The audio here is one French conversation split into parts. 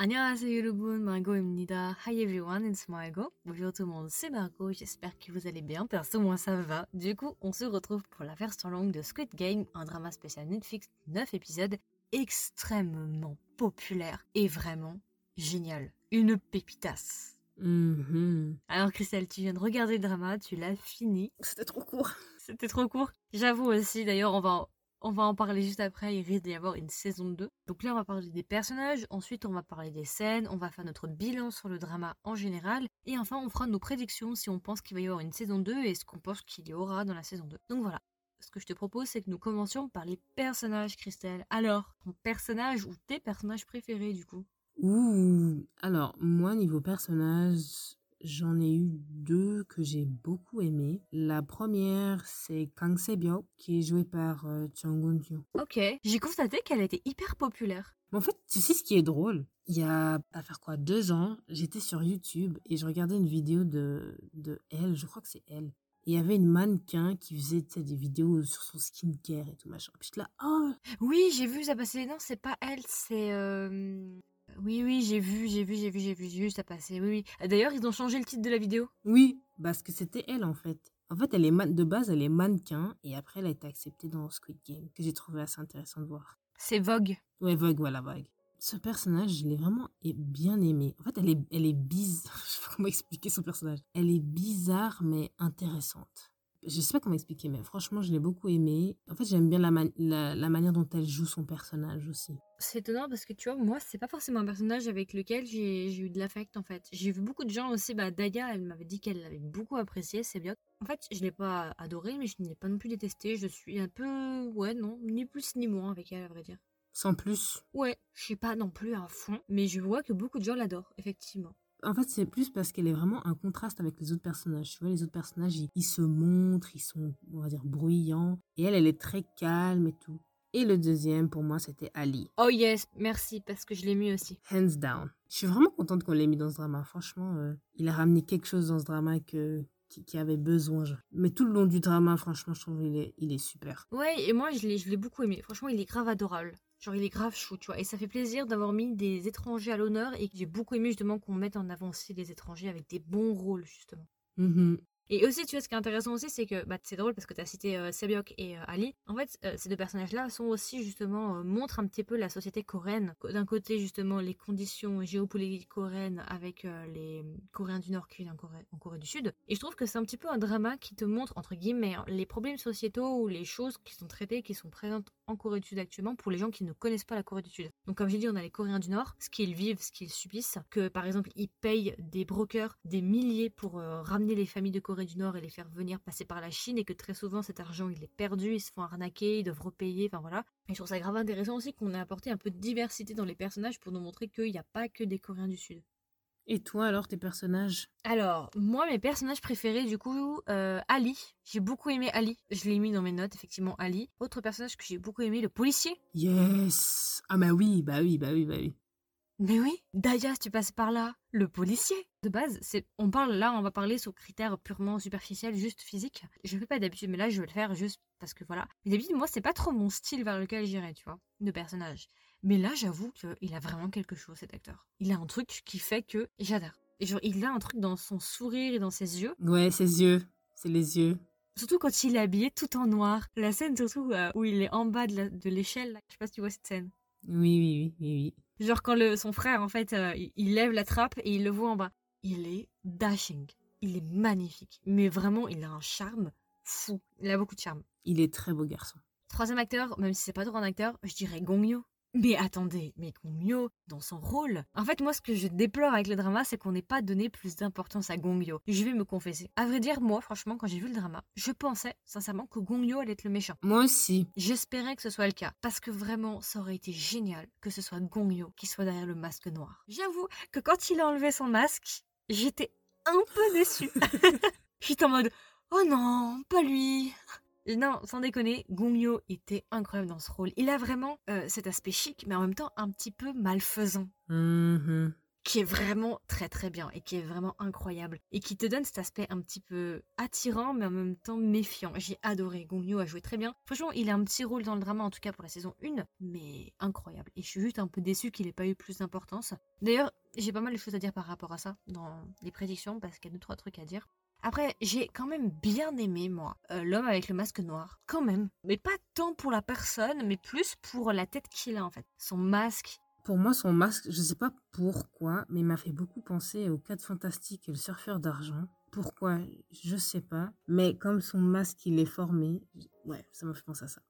안녕하세요 여러분, Margot입니다. Hi everyone, it's Margot. Bonjour tout le monde, c'est Margot, j'espère que vous allez bien, perso moi ça va. Du coup, on se retrouve pour la version longue de Squid Game, un drama spécial Netflix, 9 épisodes, extrêmement populaire et vraiment génial. Une pépitasse. Mhm. Alors Christelle, tu viens de regarder le drama, tu l'as fini. C'était trop court. C'était trop court. J'avoue aussi, d'ailleurs, on va, on va en parler juste après. Il risque d'y avoir une saison 2. Donc là, on va parler des personnages. Ensuite, on va parler des scènes. On va faire notre bilan sur le drama en général. Et enfin, on fera nos prédictions si on pense qu'il va y avoir une saison 2 et ce qu'on pense qu'il y aura dans la saison 2. Donc voilà. Ce que je te propose, c'est que nous commencions par les personnages, Christelle. Alors, ton personnage ou tes personnages préférés, du coup? Ouh. Alors, moi, niveau personnage, j'en ai eu deux que j'ai beaucoup aimé. La première, c'est Kang Se-byuk, qui est joué par euh, Chung Gun-hyo. Ok. J'ai constaté qu'elle était hyper populaire. Mais en fait, tu sais ce qui est drôle? Il y a, à faire quoi, deux ans, j'étais sur YouTube et je regardais une vidéo de, de elle, je crois que c'est elle. Et il y avait une mannequin qui faisait des vidéos sur son skincare et tout machin. Puis j'étais là, oh Oui, j'ai vu ça passer. Non, c'est pas elle, c'est. euh, Oui, oui, j'ai vu, j'ai vu, j'ai vu, j'ai vu, j'ai vu ça passer. Oui, oui. D'ailleurs, ils ont changé le titre de la vidéo. Oui, parce que c'était elle en fait. En fait, elle est man- de base, elle est mannequin et après, elle a été acceptée dans Squid Game, que j'ai trouvé assez intéressant de voir. C'est Vogue. Ouais, Vogue, voilà, Vogue. Ce personnage, je l'ai vraiment bien aimé. En fait, elle est, elle est bizarre. Je sais pas comment expliquer son personnage. Elle est bizarre, mais intéressante. Je sais pas comment expliquer, mais franchement, je l'ai beaucoup aimé. En fait, j'aime bien la, man- la, la manière dont elle joue son personnage aussi. C'est étonnant parce que tu vois, moi, c'est pas forcément un personnage avec lequel j'ai j'ai eu de l'affect en fait. J'ai vu beaucoup de gens aussi, bah Daya, elle m'avait dit qu'elle l'avait beaucoup apprécié, c'est bien. En fait, je l'ai pas adoré, mais je ne l'ai pas non plus détesté. Je suis un peu, ouais, non, ni plus ni moins avec elle, à vrai dire. Sans plus. Ouais, je suis pas non plus à fond, mais je vois que beaucoup de gens l'adorent, effectivement. En fait, c'est plus parce qu'elle est vraiment un contraste avec les autres personnages. Tu vois, les autres personnages, ils, ils se montrent, ils sont, on va dire, bruyants. Et elle, elle est très calme et tout. Et le deuxième, pour moi, c'était Ali. Oh yes, merci, parce que je l'ai mis aussi. Hands down. Je suis vraiment contente qu'on l'ait mis dans ce drama. Franchement, euh, il a ramené quelque chose dans ce drama que, qui, avait besoin. Mais tout le long du drama, franchement, je trouve qu'il est, il est super. Ouais, et moi je l'ai, je l'ai beaucoup aimé. Franchement, il est grave adorable. Genre, il est grave chou, tu vois. Et ça fait plaisir d'avoir mis des étrangers à l'honneur et j'ai beaucoup aimé justement qu'on mette en avant aussi les étrangers avec des bons rôles, justement. Mhm. Et aussi, tu vois, ce qui est intéressant aussi, c'est que bah, c'est drôle parce que tu as cité euh, Sebyok et euh, Ali. En fait, euh, ces deux personnages-là sont aussi justement, euh, montrent un petit peu la société coréenne. Co- D'un côté, justement, les conditions géopolitiques coréennes avec les Coréens du Nord qui vivent en Corée, en Corée du Sud. Et je trouve que c'est un petit peu un drama qui te montre, entre guillemets, hein, les problèmes sociétaux ou les choses qui sont traitées, qui sont présentes en Corée du Sud actuellement pour les gens qui ne connaissent pas la Corée du Sud. Donc, comme j'ai dit, on a les Coréens du Nord, ce qu'ils vivent, ce qu'ils subissent, que par exemple, ils payent des brokers des milliers pour ramener les familles de Corée du Nord et les faire venir passer par la Chine et que très souvent cet argent il est perdu, ils se font arnaquer, ils doivent repayer, enfin voilà. Et je trouve ça grave intéressant aussi qu'on ait apporté un peu de diversité dans les personnages pour nous montrer qu'il n'y a pas que des Coréens du Sud. Et toi, alors, tes personnages? Alors, moi, mes personnages préférés, du coup, euh, Ali. J'ai beaucoup aimé Ali. Je l'ai mis dans mes notes, effectivement, Ali. Autre personnage que j'ai beaucoup aimé, le policier. Yes Ah bah oui, bah oui, bah oui, bah oui. Mais oui, Daya, si tu passes par là, le policier. De base, c'est, on parle là, on va parler sur critères purement superficiels, juste physiques. Je le fais pas d'habitude, mais là, je vais le faire juste parce que voilà. Mais d'habitude, moi, c'est pas trop mon style vers lequel j'irais, tu vois, de personnage. Mais là, j'avoue qu'il a vraiment quelque chose, cet acteur. Il a un truc qui fait que j'adore. Et genre, il a un truc dans son sourire et dans ses yeux. Ouais, ses yeux. C'est les yeux. Surtout quand il est habillé tout en noir. La scène, surtout, euh, où il est en bas de, la- de l'échelle. là. Je sais pas si tu vois cette scène. Oui, oui, oui, oui, oui. Genre quand le, son frère, en fait, euh, il, il lève la trappe et il le voit en bas. Il est dashing. Il est magnifique. Mais vraiment, il a un charme fou. Il a beaucoup de charme. Il est très beau garçon. Troisième acteur, même si c'est pas trop un acteur, je dirais Gong Yoo. Mais attendez, mais Gong Yoo, dans son rôle. En fait, moi, ce que je déplore avec le drama, c'est qu'on n'ait pas donné plus d'importance à Gong Yoo. Je vais me confesser. À vrai dire, moi, franchement, quand j'ai vu le drama, je pensais, sincèrement, que Gong Yoo allait être le méchant. Moi aussi. J'espérais que ce soit le cas, parce que vraiment, ça aurait été génial que ce soit Gong Yoo qui soit derrière le masque noir. J'avoue que quand il a enlevé son masque, j'étais un peu déçue. j'étais en mode, oh non, pas lui. Non, sans déconner, Gong Yoo était incroyable dans ce rôle. Il a vraiment euh, cet aspect chic, mais en même temps un petit peu malfaisant. Mhm. qui est vraiment très très bien et qui est vraiment incroyable et qui te donne cet aspect un petit peu attirant mais en même temps méfiant. J'ai adoré, Gong Yoo a joué très bien. Franchement, il a un petit rôle dans le drama en tout cas pour la saison 1, mais incroyable. Et je suis juste un peu déçue qu'il ait pas eu plus d'importance. D'ailleurs, j'ai pas mal de choses à dire par rapport à ça dans les prédictions parce qu'il y a deux trois trucs à dire. Après, j'ai quand même bien aimé, moi, euh, l'homme avec le masque noir. Quand même. Mais pas tant pour la personne, mais plus pour la tête qu'il a, en fait. Son masque. Pour moi, son masque, je sais pas pourquoi, mais il m'a fait beaucoup penser au 4 Fantastique et le surfeur d'argent. Pourquoi Je sais pas. Mais comme son masque, il est formé, ouais, ça m'a fait penser à ça.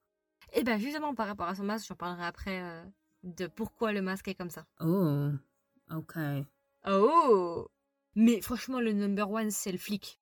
Et ben justement, par rapport à son masque, j'en parlerai après euh, de pourquoi le masque est comme ça. Oh, ok. Oh Mais franchement, le number one, c'est le flic.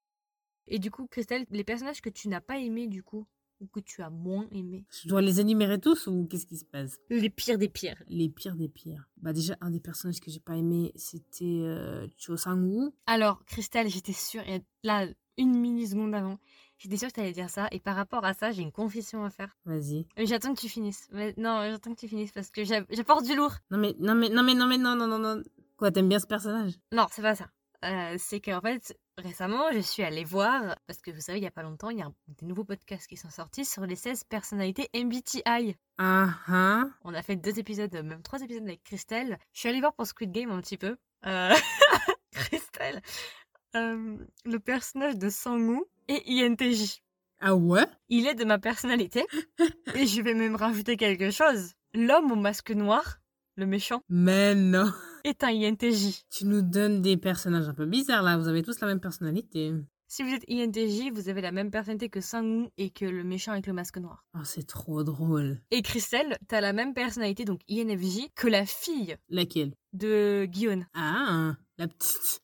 Et du coup, Christelle, les personnages que tu n'as pas aimés, du coup, ou que tu as moins aimés? Je dois les énumérer tous ou qu'est-ce qui se passe? Les pires des pires. Les pires des pires. Bah déjà, un des personnages que j'ai pas aimé, c'était euh, Cho Sang-woo. Alors, Christelle, j'étais sûre, et là, une milliseconde avant, j'étais sûre que tu allais dire ça. Et par rapport à ça, j'ai une confession à faire. Vas-y. Mais J'attends que tu finisses. Mais non, j'attends que tu finisses parce que j'a- j'apporte du lourd. Non mais, non mais, non mais, non mais, non, non, non, non. Quoi, t'aimes bien ce personnage? Non, c'est pas ça. Euh, c'est qu'en fait, récemment, je suis allée voir, parce que vous savez, il y a pas longtemps, il y a des nouveaux podcasts qui sont sortis sur les 16 personnalités MBTI. Ah ah. On a fait deux épisodes, même trois épisodes avec Christelle. Je suis allée voir pour Squid Game un petit peu. Euh, Christelle, euh, le personnage de Sangwoo et INTJ. Ah ouais? Il est de ma personnalité. et je vais même rajouter quelque chose. L'homme au masque noir, le méchant, Mais non. Est un INTJ. Tu nous donnes des personnages un peu bizarres là. Vous avez tous la même personnalité. Si vous êtes INTJ, vous avez la même personnalité que Sangwoo et que le méchant avec le masque noir. Oh, c'est trop drôle. Et Christelle, t'as la même personnalité, donc INFJ, que la fille Laquelle? de Guillaume. Ah, la petite.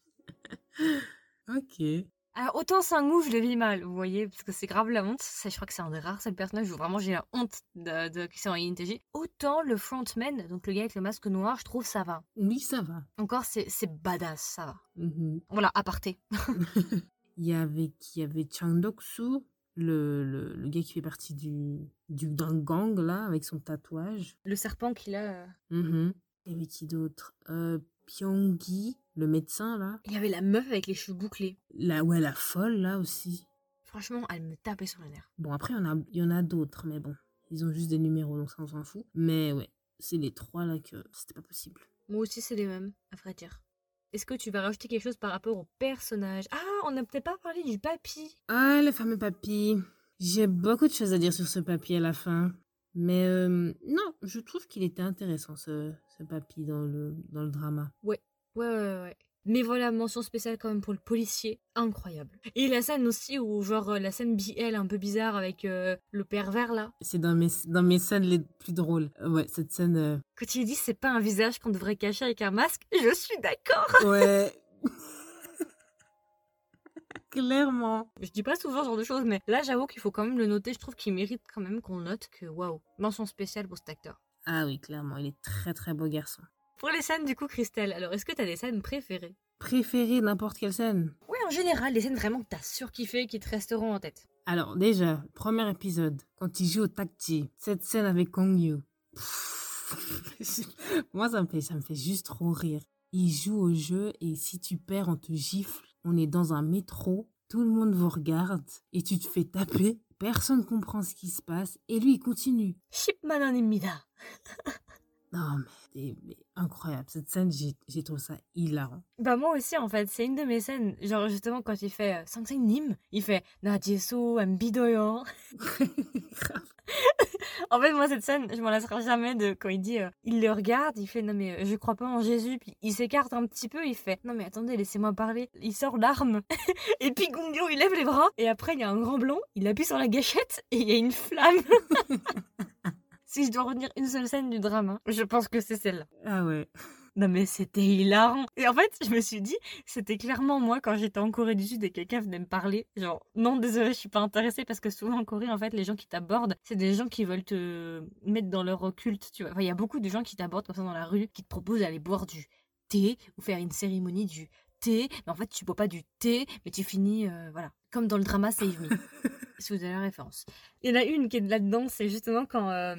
ok. Alors autant Sangwoo, je le vis mal, vous voyez, parce que c'est grave la honte. C'est, je crois que c'est un des rares seuls personnages où vraiment j'ai la honte de, de en INTJ. Autant le frontman, donc le gars avec le masque noir, je trouve ça va. Oui, ça va. Encore, c'est, c'est badass, ça va. Mhm. Voilà, aparté. Il y avait Il y avait Chang Dok-soo, le, le, le gars qui fait partie du, du gang là, avec son tatouage. Le serpent qu'il a. euh. Il y avait qui d'autre? Euh, Pyongi, le médecin là. Il y avait la meuf avec les cheveux bouclés. La, ouais, la folle là aussi. Franchement, elle me tapait sur le nerf. Bon, après, il y en a, il y en a d'autres, mais bon. Ils ont juste des numéros, donc ça, on s'en fout. Mais ouais, c'est les trois là que c'était pas possible. Moi aussi, c'est les mêmes, à vrai dire. Est-ce que tu vas rajouter quelque chose par rapport au personnage? Ah, on n'a peut-être pas parlé du papy. Ah, le fameux papy. J'ai beaucoup de choses à dire sur ce papy à la fin. Mais euh, non, je trouve qu'il était intéressant, ce, ce papy, dans le, dans le drama. Ouais, ouais, ouais, ouais. Mais voilà, mention spéciale quand même pour le policier, incroyable. Et la scène aussi où, genre, euh, la scène BL un peu bizarre avec euh, le pervers là. C'est dans mes, dans mes scènes les plus drôles. Euh, Ouais, cette scène... euh, Quand il dit c'est pas un visage qu'on devrait cacher avec un masque, je suis d'accord. Ouais. Clairement. Je dis pas souvent ce genre de choses, mais là j'avoue qu'il faut quand même le noter. Je trouve qu'il mérite quand même qu'on note que waouh, mention spéciale pour cet acteur. Ah oui, clairement, il est très très beau garçon. Pour les scènes du coup, Christelle, alors est-ce que t'as des scènes préférées? Préféré n'importe quelle scène? Oui, en général, des scènes vraiment que t'as surkiffé qui te resteront en tête. Alors déjà, premier épisode, quand il joue au tacti, cette scène avec Kong Yu. Moi, ça me, fait, ça me fait juste trop rire. Il joue au jeu et si tu perds, on te gifle. On est dans un métro, tout le monde vous regarde et tu te fais taper. Personne comprend ce qui se passe et lui, il continue. Shipman Imida. Non, mais c'est mais incroyable. Cette scène, j'ai trouvé ça hilarant. Bah moi aussi en fait, c'est une de mes scènes. Genre justement quand il fait euh, Sangseng Nim, il fait Nadieso Ambidoyo. Grave. En fait moi cette scène, je m'en lasserai jamais de quand il dit, euh, il le regarde, il fait non mais euh, je crois pas en Jésus, puis il s'écarte un petit peu, il fait non mais attendez laissez-moi parler, il sort l'arme, et puis Gongyo il lève les bras, et après il y a un grand blanc, il appuie sur la gâchette et il y a une flamme. si je dois retenir une seule scène du drame, hein, je pense que c'est celle-là. ah ouais. Non mais c'était hilarant. Et en fait, je me suis dit, c'était clairement moi quand j'étais en Corée du Sud et quelqu'un venait me parler. Genre, non, désolé, je suis pas intéressée parce que souvent en Corée, en fait, les gens qui t'abordent, c'est des gens qui veulent te mettre dans leur culte, tu vois. Enfin, il y a beaucoup de gens qui t'abordent comme ça dans la rue, qui te proposent d'aller boire du thé ou faire une cérémonie du thé. Mais en fait, tu bois pas du thé, mais tu finis, euh, voilà, comme dans le drama Save Me. si vous avez la référence. Il y en a une qui est là-dedans, c'est justement quand euh,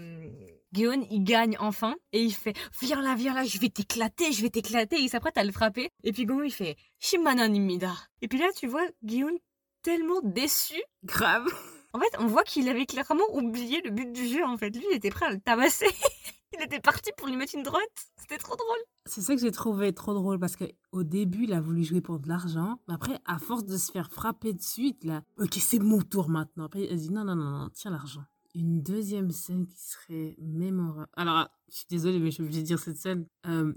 Guillaume, il gagne enfin, et il fait « Viens là, viens là, je vais t'éclater, je vais t'éclater !» Il s'apprête à le frapper, et puis Guillaume, il fait « Shimana Nimida !» Et puis là, tu vois Guillaume tellement déçu. Grave. En fait, on voit qu'il avait clairement oublié le but du jeu, en fait. Lui, il était prêt à le tabasser. il était parti pour lui mettre une droite. C'était trop drôle. C'est ça que j'ai trouvé trop drôle parce qu'au début, il a voulu jouer pour de l'argent. Mais après, à force de se faire frapper de suite, là, ok, c'est mon tour maintenant. Après, il a dit non, non, non, non, tiens l'argent. Une deuxième scène qui serait mémorable. Alors, je suis désolée, mais je suis obligée de dire cette scène. Euh,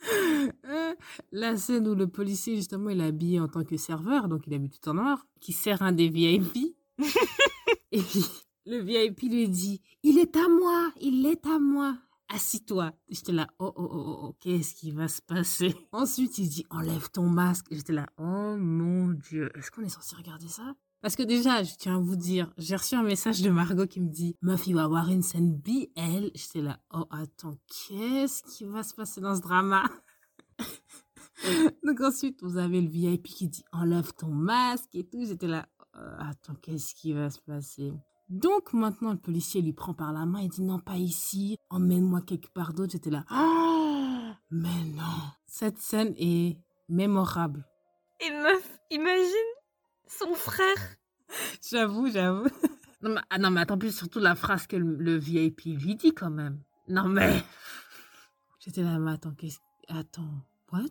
la scène où le policier, justement, il est habillé en tant que serveur, donc il a mis tout en noir, qui sert un des VIP. Et puis, le VIP lui dit Il est à moi, il est à moi. Assis-toi. J'étais là, oh, oh, oh, oh, qu'est-ce qui va se passer Ensuite, il dit Enlève ton masque. J'étais là, oh mon Dieu, est-ce qu'on est censé regarder ça parce que déjà, je tiens à vous dire, j'ai reçu un message de Margot qui me dit Meuf, il va avoir une scène BL. J'étais là, oh attends, qu'est-ce qui va se passer dans ce drama Donc ensuite, vous avez le VIP qui dit Enlève ton masque et tout. J'étais là, euh, attends, qu'est-ce qui va se passer? Donc maintenant, le policier lui prend par la main et dit non, pas ici, emmène-moi quelque part d'autre. J'étais là, ah, mais non. Cette scène est mémorable. Et meuf, imagine son frère. j'avoue, j'avoue. Non mais, ah non, mais attends, plus surtout la phrase que le, VIP lui dit quand même. Non mais. J'étais là, mais attends, qu'est-ce. Attends, what?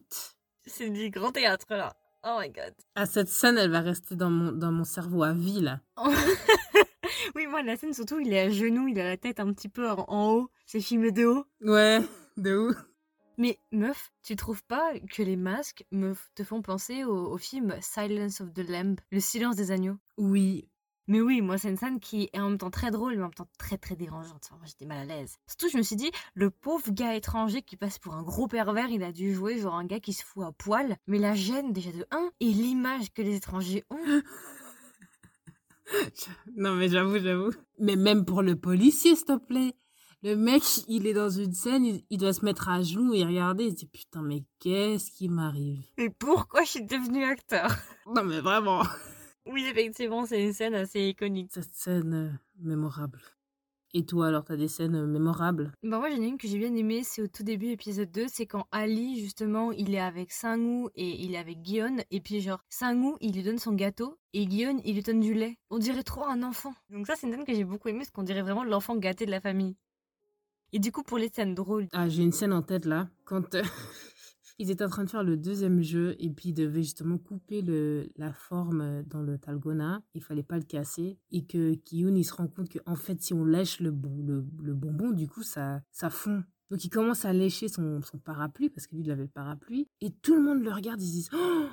C'est du grand théâtre là. Oh my god. Ah, cette scène, elle va rester dans mon, dans mon cerveau à vie là. oui, moi, la scène, surtout, il est à genoux, il a la tête un petit peu en, haut. C'est filmé de haut. Ouais, de haut. Mais meuf, tu trouves pas que les masques me te font penser au, film Silence of the Lamb, le silence des agneaux? Oui. Mais oui, moi c'est une scène qui est en même temps très drôle, mais en même temps très très dérangeante. moi j'étais mal à l'aise. Surtout je me suis dit, le pauvre gars étranger qui passe pour un gros pervers, il a dû jouer genre un gars qui se fout à poil. Mais la gêne déjà de 1 et l'image que les étrangers ont. non mais j'avoue, j'avoue. Mais même pour le policier, s'il te plaît. Le mec, il est dans une scène, il, doit se mettre à genoux et regarder. Il se dit putain, mais qu'est-ce qui m'arrive? Et pourquoi je suis devenu acteur? Non, mais vraiment. Oui, effectivement, c'est une scène assez iconique. Cette scène euh, mémorable. Et toi, alors, t'as des scènes euh, mémorables? Bah moi, j'en ai une que j'ai bien aimée, c'est au tout début, épisode 2, c'est quand Ali, justement, il est avec Sangwoo et il est avec Guillaume, et puis genre, Sangwoo, il lui donne son gâteau, et Guillaume, il lui donne du lait. On dirait trop un enfant. Donc ça, c'est une scène que j'ai beaucoup aimée, parce qu'on dirait vraiment l'enfant gâté de la famille. Et du coup, pour les scènes drôles... Ah, j'ai une scène en tête, là, quand... Euh, ils étaient en train de faire le deuxième jeu et puis ils devaient justement couper le, la forme dans le talgona. Il fallait pas le casser et que Kiyun il se rend compte que fait si on lèche le, le, le bonbon du coup ça ça fond. Donc il commence à lécher son, son parapluie parce que lui il avait le parapluie et tout le monde le regarde ils se disent oh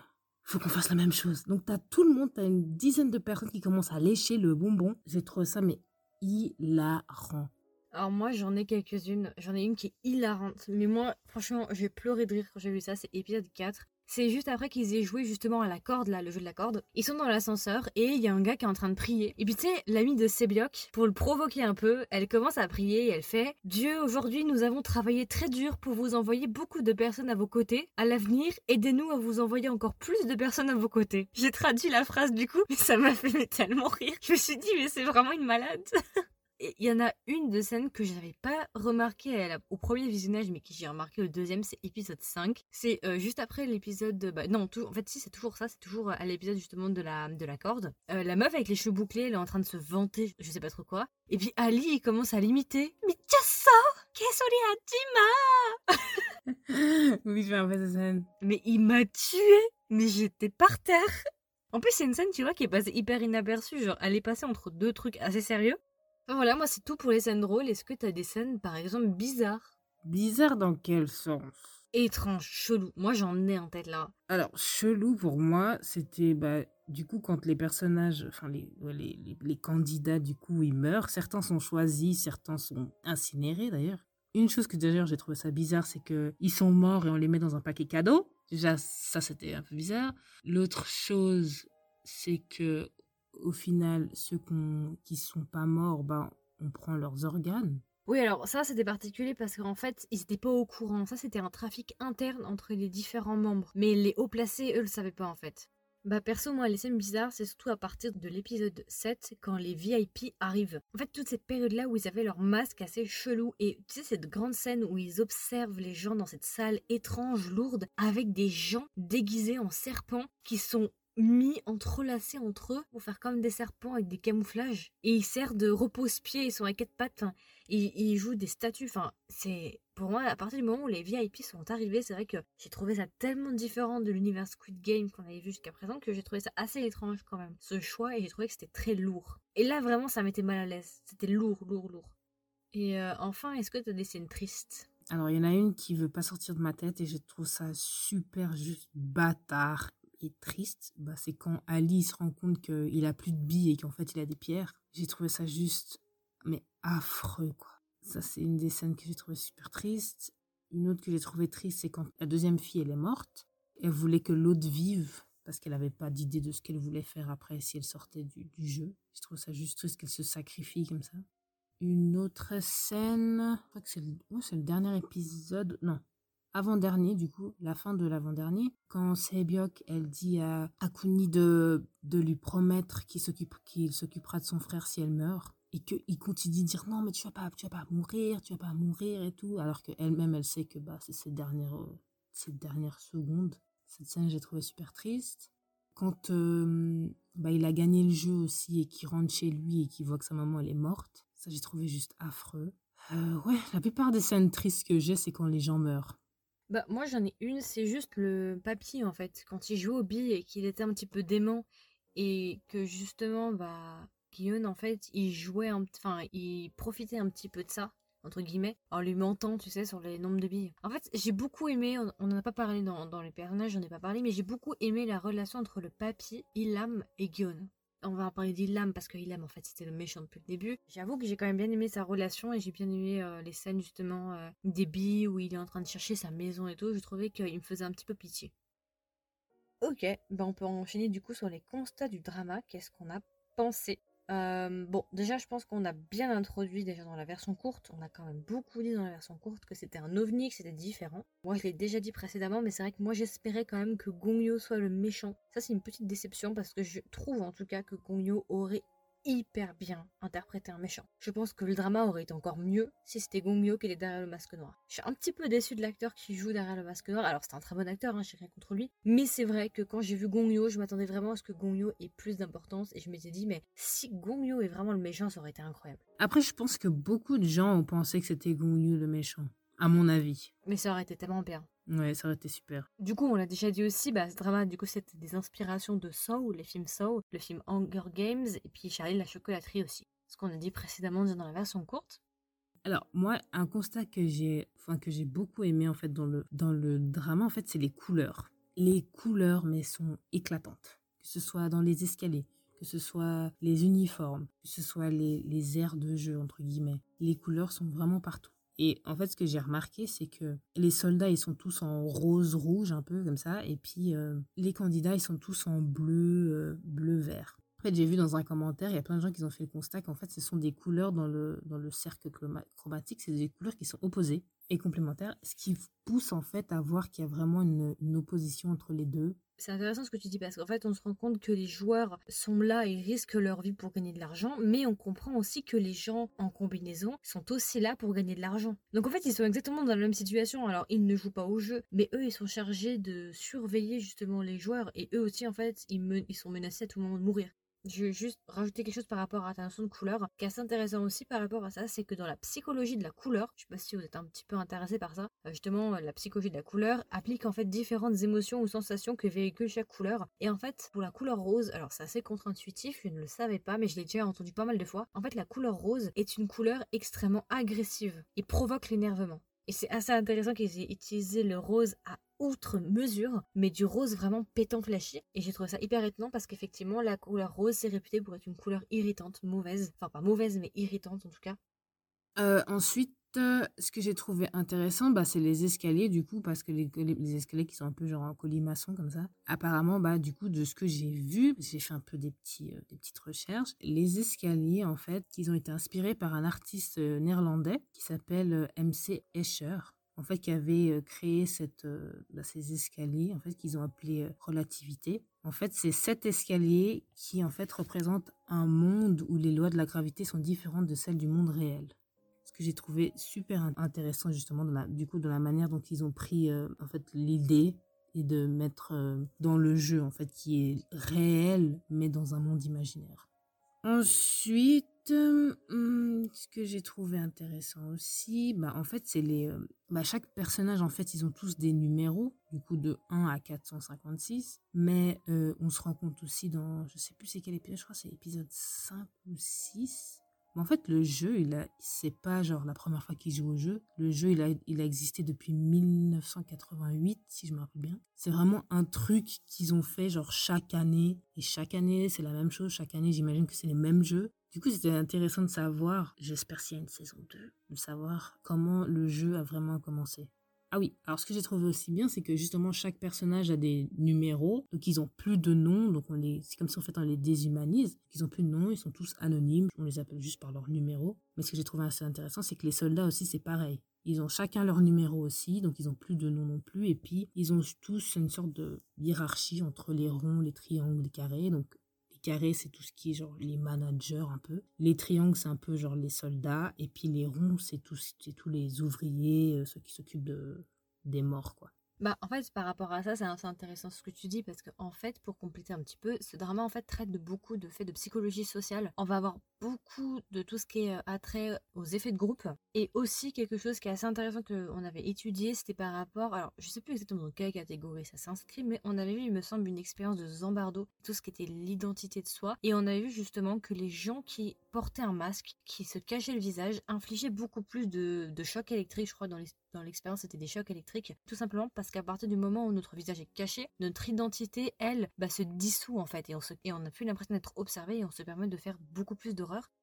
faut qu'on fasse la même chose. Donc t'as tout le monde, t'as une dizaine de personnes qui commencent à lécher le bonbon. J'ai trouvé ça mais hilarant. Alors moi j'en ai quelques-unes, j'en ai une qui est hilarante, mais moi franchement j'ai pleuré de rire quand j'ai vu ça, c'est épisode 4. C'est juste après qu'ils aient joué justement à la corde, là, le jeu de la corde. Ils sont dans l'ascenseur et il y a un gars qui est en train de prier. Et puis tu sais, l'amie de Sebiok, pour le provoquer un peu, elle commence à prier et elle fait Dieu, aujourd'hui nous avons travaillé très dur pour vous envoyer beaucoup de personnes à vos côtés. À l'avenir, aidez-nous à vous envoyer encore plus de personnes à vos côtés. J'ai traduit la phrase du coup, mais ça m'a fait tellement rire. Je me suis dit, mais c'est vraiment une malade. il y en a une de scènes que je n'avais pas remarqué au premier visionnage, mais que j'ai remarqué au deuxième, c'est épisode 5. C'est euh, juste après l'épisode de... Bah, non, tout, en fait, si, c'est toujours ça, c'est toujours à l'épisode justement de la, de la corde. Euh, la meuf avec les cheveux bouclés, elle est en train de se vanter, je sais pas trop quoi. Et puis Ali, il commence à l'imiter. Mais ça Qu'est-ce Oui, je me cette scène. Mais il m'a tué Mais j'étais par terre en plus, c'est une scène, tu vois, qui est passée hyper inaperçue. Genre, elle est passée entre deux trucs assez sérieux. Voilà, moi c'est tout pour les scènes drôles. Est-ce que t'as des scènes, par exemple, bizarres? Bizarres dans quel sens? Étrange, chelou. Moi j'en ai en tête là. Alors, chelou pour moi, c'était bah, du coup quand les personnages, enfin les, les, candidats du coup ils meurent. Certains sont choisis, certains sont incinérés d'ailleurs. Une chose que d'ailleurs j'ai trouvé ça bizarre, c'est que ils sont morts et on les met dans un paquet cadeau. Déjà, ça c'était un peu bizarre. L'autre chose, c'est que au final, ceux qui sont pas morts, ben, on prend leurs organes. Oui, alors ça, c'était particulier parce qu'en fait, ils n'étaient pas au courant. Ça, c'était un trafic interne entre les différents membres. Mais les hauts placés, eux, le savaient pas, en fait. Bah perso, moi, les scènes bizarres, c'est surtout à partir de l'épisode 7, quand les VIP arrivent. En fait, toute cette période-là où ils avaient leur masque assez chelou, et tu sais, cette grande scène où ils observent les gens dans cette salle étrange, lourde, avec des gens déguisés en serpents qui sont mis entrelacés entre eux pour faire comme des serpents avec des camouflages. Et ils servent de repose-pied, ils sont à quatre pattes, et ils jouent des statues. Enfin, c'est pour moi, à partir du moment où les VIP sont arrivés, c'est vrai que j'ai trouvé ça tellement différent de l'univers Squid Game qu'on avait vu jusqu'à présent que j'ai trouvé ça assez étrange quand même, ce choix, et j'ai trouvé que c'était très lourd. Et là, vraiment, ça m'était mal à l'aise. C'était lourd, lourd, lourd. Et euh, enfin, est-ce que tu as des scènes tristes? Alors, il y en a une qui veut pas sortir de ma tête et je trouve ça super juste bâtard et triste. Bah, c'est quand Ali se rend compte qu'il a plus de billes et qu'en fait il a des pierres. J'ai trouvé ça juste, mais affreux quoi. Ça, c'est une des scènes que j'ai trouvé super triste. Une autre que j'ai trouvé triste, c'est quand la deuxième fille, elle est morte. Elle voulait que l'autre vive parce qu'elle n'avait pas d'idée de ce qu'elle voulait faire après si elle sortait du, jeu. Je trouve ça juste triste qu'elle se sacrifie comme ça. Une autre scène, je crois que c'est le, le dernier épisode, non, avant-dernier du coup, la fin de l'avant-dernier, quand Sebiok, elle dit à Akuni de, de lui promettre qu'il s'occupera de son frère si elle meurt et qu'il continue de dire non mais tu vas pas tu vas pas mourir tu vas pas mourir et tout alors qu'elle-même elle sait que bah c'est ces dernières dernières secondes cette scène j'ai trouvé super triste. Quand euh, bah, il a gagné le jeu aussi et qu'il rentre chez lui et qu'il voit que sa maman elle est morte ça j'ai trouvé juste affreux. Euh, ouais la plupart des scènes tristes que j'ai c'est quand les gens meurent bah moi j'en ai une c'est juste le papy en fait quand il joue au billes et qu'il était un petit peu dément et que justement bah Guillaume, en fait, il jouait, enfin, il profitait un petit peu de ça, entre guillemets, en lui mentant, tu sais, sur les nombres de billes. En fait, j'ai beaucoup aimé, on n'en a pas parlé dans, les personnages, j'en ai pas parlé, mais j'ai beaucoup aimé la relation entre le papy, Ilham et Guillaume. On va en parler d'Ilham parce que en fait c'était le méchant depuis le début. J'avoue que j'ai quand même bien aimé sa relation et j'ai bien aimé euh, les scènes justement euh, billes où il est en train de chercher sa maison et tout. Je trouvais qu'il me faisait un petit peu pitié. Ok, ben on peut enchaîner du coup sur les constats du drama. Qu'est-ce qu'on a pensé? Euh, bon, déjà, je pense qu'on a bien introduit déjà dans la version courte. On a quand même beaucoup dit dans la version courte que c'était un ovni, que c'était différent. Moi, je l'ai déjà dit précédemment, mais c'est vrai que moi, j'espérais quand même que Gongyo soit le méchant. Ça, c'est une petite déception parce que je trouve en tout cas que Gongyo aurait hyper bien interprété un méchant. Je pense que le drama aurait été encore mieux si c'était Gongyo qui était derrière le masque noir. Je suis un petit peu déçue de l'acteur qui joue derrière le masque noir. Alors c'est un très bon acteur, hein, j'ai rien contre lui. Mais c'est vrai que quand j'ai vu Gongyo, je m'attendais vraiment à ce que Gongyo ait plus d'importance et je m'étais dit mais si Gongyo est vraiment le méchant, ça aurait été incroyable. Après je pense que beaucoup de gens ont pensé que c'était Gongyo le méchant, à mon avis. Mais ça aurait été tellement bien. Ouais, ça aurait été super. Du coup, on l'a déjà dit aussi, bah, ce drama, du coup, c'était des inspirations de Saw, les films Saw, le film Hunger Games, et puis Charlie la chocolaterie aussi. Ce qu'on a dit précédemment dans la version courte. Alors, moi, un constat que j'ai, enfin, que j'ai beaucoup aimé, en fait, dans le, dans le drama, en fait, c'est les couleurs. Les couleurs, mais sont éclatantes. Que ce soit dans les escaliers, que ce soit les uniformes, que ce soit les, les aires de jeu, entre guillemets. Les couleurs sont vraiment partout. Et en fait, ce que j'ai remarqué, c'est que les soldats, ils sont tous en rose-rouge, un peu comme ça. Et puis, euh, les candidats, ils sont tous en bleu, euh, bleu-vert. En fait, j'ai vu dans un commentaire, il y a plein de gens qui ont fait le constat qu'en fait, ce sont des couleurs dans le, dans le cercle chromatique, c'est des couleurs qui sont opposées et complémentaires, ce qui pousse en fait à voir qu'il y a vraiment une opposition entre les deux c'est intéressant ce que tu dis parce qu'en fait on se rend compte que les joueurs sont là et risquent leur vie pour gagner de l'argent, mais on comprend aussi que les gens en combinaison sont aussi là pour gagner de l'argent. Donc en fait ils sont exactement dans la même situation. Alors ils ne jouent pas au jeu, mais eux ils sont chargés de surveiller justement les joueurs et eux aussi en fait ils, sont menacés à tout moment de mourir. Je vais juste rajouter quelque chose par rapport à ta notion de couleur, qui est assez intéressant aussi par rapport à ça, c'est que dans la psychologie de la couleur, je sais pas si vous êtes un petit peu intéressé par ça, euh, justement la psychologie de la couleur applique en fait différentes émotions ou sensations que véhicule chaque couleur. Et en fait, pour la couleur rose, alors c'est assez contre-intuitif, je ne le savais pas, mais je l'ai déjà entendu pas mal de fois. En fait, la couleur rose est une couleur extrêmement agressive et provoque l'énervement. Et c'est assez intéressant qu'ils aient utilisé le rose à outre mesure, mais du rose vraiment pétant flashy. Et j'ai trouvé ça hyper étonnant parce qu'effectivement, la couleur rose, c'est réputé pour être une couleur irritante, mauvaise. Enfin, pas mauvaise, mais irritante en tout cas. Euh, ensuite, euh, ce que j'ai trouvé intéressant, bah, c'est les escaliers, du coup, parce que les, escaliers qui sont un peu genre en colimaçon comme ça. Apparemment, bah, du coup, de ce que j'ai vu, j'ai fait un peu des, petits, euh, des petites recherches, les escaliers, en fait, ils ont été inspirés par un artiste néerlandais qui s'appelle MC Escher en fait, qui avait créé cette, bah, ces escaliers, en fait, qu'ils ont appelé relativité. En fait, c'est sept escaliers qui en fait représentent un monde où les lois de la gravité sont différentes de celles du monde réel. Que j'ai trouvé super intéressant justement dans la, du coup dans la manière dont ils ont pris euh, en fait l'idée et de mettre euh, dans le jeu en fait qui est réel mais dans un monde imaginaire. Ensuite, Mmh, ce que j'ai trouvé intéressant aussi, bah, en fait, c'est les. Euh, bah, chaque personnage, en fait, ils ont tous des numéros, du coup, de 1 à 456. Mais on se rend compte aussi dans. Je sais plus c'est quel épisode, je crois c'est l'épisode 5 ou 6 en fait, le jeu, il a, c'est pas genre la première fois qu'ils jouent au jeu. Le jeu, il a, il a existé depuis 1988, si je me rappelle bien. C'est vraiment un truc qu'ils ont fait genre chaque année. Et chaque année, c'est la même chose. Chaque année, j'imagine que c'est les mêmes jeux. Du coup, c'était intéressant de savoir, j'espère s'il y a une saison 2, de savoir comment le jeu a vraiment commencé. Ah oui, alors ce que j'ai trouvé aussi bien, c'est que justement chaque personnage a des numéros, donc ils ont plus de noms, donc on les, c'est comme si en fait on les déshumanise, ils ont plus de noms, ils sont tous anonymes, on les appelle juste par leur numéro. Mais ce que j'ai trouvé assez intéressant, c'est que les soldats aussi c'est pareil. Ils ont chacun leur numéro aussi, donc ils ont plus de noms non plus, et puis ils ont tous une sorte de hiérarchie entre les ronds, les triangles, les carrés, donc c'est tout ce qui est genre les managers un peu. Les triangles, c'est un peu genre les soldats. Et puis les ronds, c'est tous, tous les ouvriers, euh, ceux qui s'occupent de, des morts, quoi. Bah, en fait, par rapport à ça, c'est intéressant ce que tu dis parce que, en fait, pour compléter un petit peu, ce drama, en fait, traite de beaucoup de faits de psychologie sociale. On va avoir beaucoup de tout ce qui est euh, attrait aux effets de groupe et aussi quelque chose qui est assez intéressant qu'on avait étudié, c'était par rapport, alors je sais plus exactement dans quelle catégorie ça s'inscrit, mais on avait vu, il me semble, une expérience de Zambardo, tout ce qui était l'identité de soi, et on avait vu justement que les gens qui portaient un masque, qui se cachaient le visage, infligeaient beaucoup plus de, de chocs électriques, je crois, dans les dans l'expérience, c'était des chocs électriques, tout simplement parce qu'à partir du moment où notre visage est caché, notre identité, elle, bah, se dissout en fait, et on, se, et on a plus l'impression d'être observé, et on se permet de faire beaucoup plus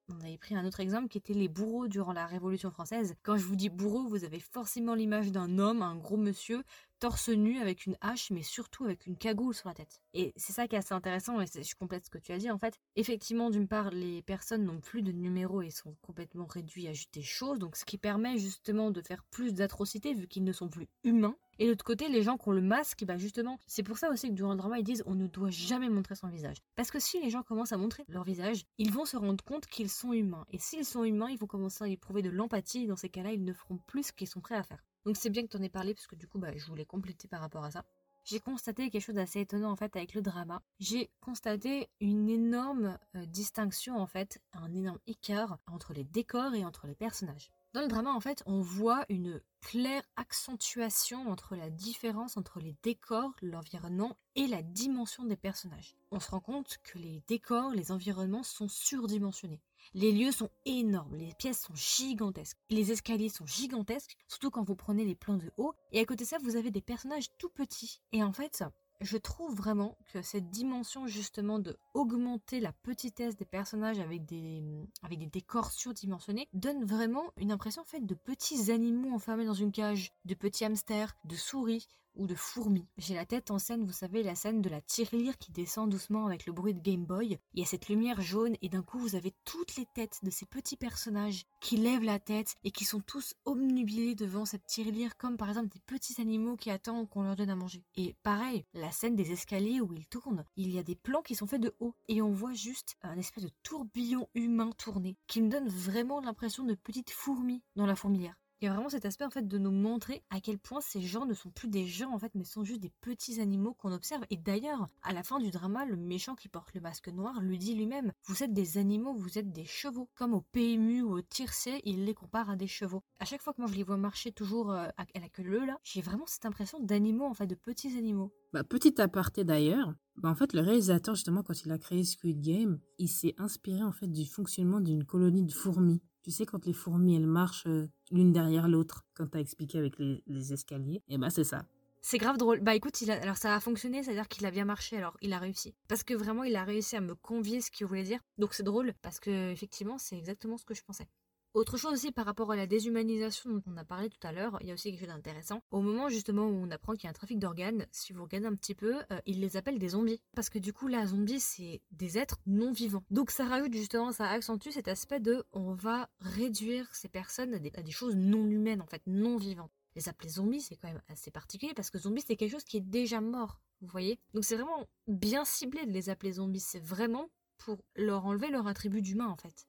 On avait pris un autre exemple qui était les bourreaux durant la Révolution française. Quand je vous dis bourreau, vous avez forcément l'image d'un homme, un gros monsieur, torse nu avec une hache, mais surtout avec une cagoule sur la tête. Et c'est ça qui est assez intéressant, et je complète ce que tu as dit en fait. Effectivement, d'une part, les personnes n'ont plus de numéros et sont complètement réduits à juste des choses, donc ce qui permet justement de faire plus d'atrocités vu qu'ils ne sont plus humains. Et de l'autre côté, les gens qui ont le masque, bah justement, c'est pour ça aussi que durant le drama, ils disent on ne doit jamais montrer son visage. Parce que si les gens commencent à montrer leur visage, ils vont se rendre compte qu'ils sont humains. Et s'ils sont humains, ils vont commencer à éprouver de l'empathie, et dans ces cas-là, ils ne feront plus ce qu'ils sont prêts à faire. Donc c'est bien que tu en aies parlé, parce que du coup, bah, je voulais compléter par rapport à ça. J'ai constaté quelque chose d'assez étonnant en fait avec le drama. J'ai constaté une énorme euh, distinction en fait, un énorme écart entre les décors et entre les personnages. Dans le drama, en fait, on voit une claire accentuation entre la différence entre les décors, l'environnement et la dimension des personnages. On se rend compte que les décors, les environnements sont surdimensionnés. Les lieux sont énormes, les pièces sont gigantesques, les escaliers sont gigantesques, surtout quand vous prenez les plans de haut. Et à côté de ça, vous avez des personnages tout petits. Et en fait, je trouve vraiment que cette dimension justement de augmenter la petitesse des personnages avec des, avec des décors surdimensionnés donne vraiment une impression faite de petits animaux enfermés dans une cage, de petits hamsters, de souris ou de fourmis. J'ai la tête en scène, vous savez, la scène de la tirelire qui descend doucement avec le bruit de Game Boy. Il y a cette lumière jaune et d'un coup vous avez toutes les têtes de ces petits personnages qui lèvent la tête et qui sont tous obnubilés devant cette tirelire comme par exemple des petits animaux qui attendent qu'on leur donne à manger. Et pareil, la scène des escaliers où ils tournent, il y a des plans qui sont faits de haut et on voit juste un espèce de tourbillon humain tourné qui me donne vraiment l'impression de petites fourmis dans la fourmilière. Il y a vraiment cet aspect en fait de nous montrer à quel point ces gens ne sont plus des gens en fait, mais sont juste des petits animaux qu'on observe. Et d'ailleurs, à la fin du drama, le méchant qui porte le masque noir lui dit lui-même Vous êtes des animaux, vous êtes des chevaux. Comme au PMU ou au Tircé, il les compare à des chevaux. À chaque fois que moi je les vois marcher toujours euh, à la queue leu là, j'ai vraiment cette impression d'animaux en fait, de petits animaux. Bah, petit aparté d'ailleurs, bah, en fait, le réalisateur, justement, quand il a créé Squid Game, il s'est inspiré en fait du fonctionnement d'une colonie de fourmis. Tu sais, quand les fourmis, elles marchent euh, l'une derrière l'autre, comme tu as expliqué avec les, escaliers, et eh ben c'est ça. C'est grave drôle. Bah écoute, alors ça a fonctionné, c'est-à-dire qu'il a bien marché, alors il a réussi. Parce que vraiment, il a réussi à me convier ce qu'il voulait dire. Donc c'est drôle, parce que effectivement, c'est exactement ce que je pensais. Autre chose aussi par rapport à la déshumanisation dont on a parlé tout à l'heure, il y a aussi quelque chose d'intéressant. Au moment justement où on apprend qu'il y a un trafic d'organes, si vous regardez un petit peu, euh, ils les appellent des zombies. Parce que du coup, là, zombies, c'est des êtres non vivants. Donc ça rajoute justement, ça accentue cet aspect de on va réduire ces personnes à des, choses non humaines, en fait, non vivantes. Les appeler zombies, c'est quand même assez particulier parce que zombie, c'est quelque chose qui est déjà mort. Vous voyez Donc c'est vraiment bien ciblé de les appeler zombies. C'est vraiment pour leur enlever leur attribut d'humain en fait.